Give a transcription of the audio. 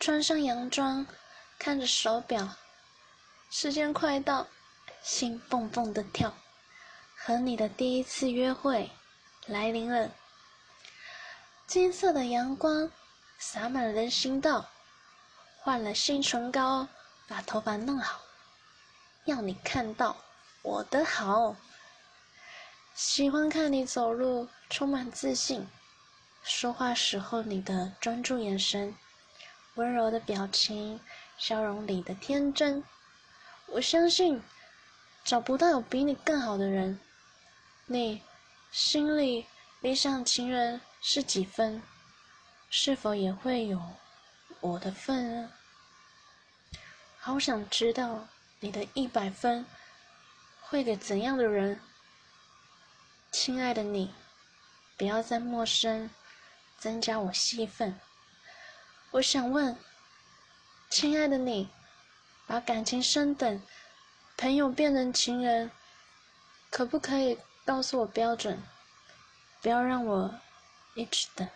穿上洋装，看着手表，时间快到，心蹦蹦的跳，和你的第一次约会来临了。金色的阳光洒满人行道，换了新唇膏，把头发弄好，要你看到我的好。喜欢看你走路充满自信，说话时候你的专注眼神。温柔的表情，笑容里的天真。我相信，找不到有比你更好的人。你心里理想情人是几分？是否也会有我的份啊？好想知道你的一百分会给怎样的人？亲爱的你，不要再陌生，增加我戏份。我想问，亲爱的你，把感情升等，朋友变成情人，可不可以告诉我标准？不要让我一直等。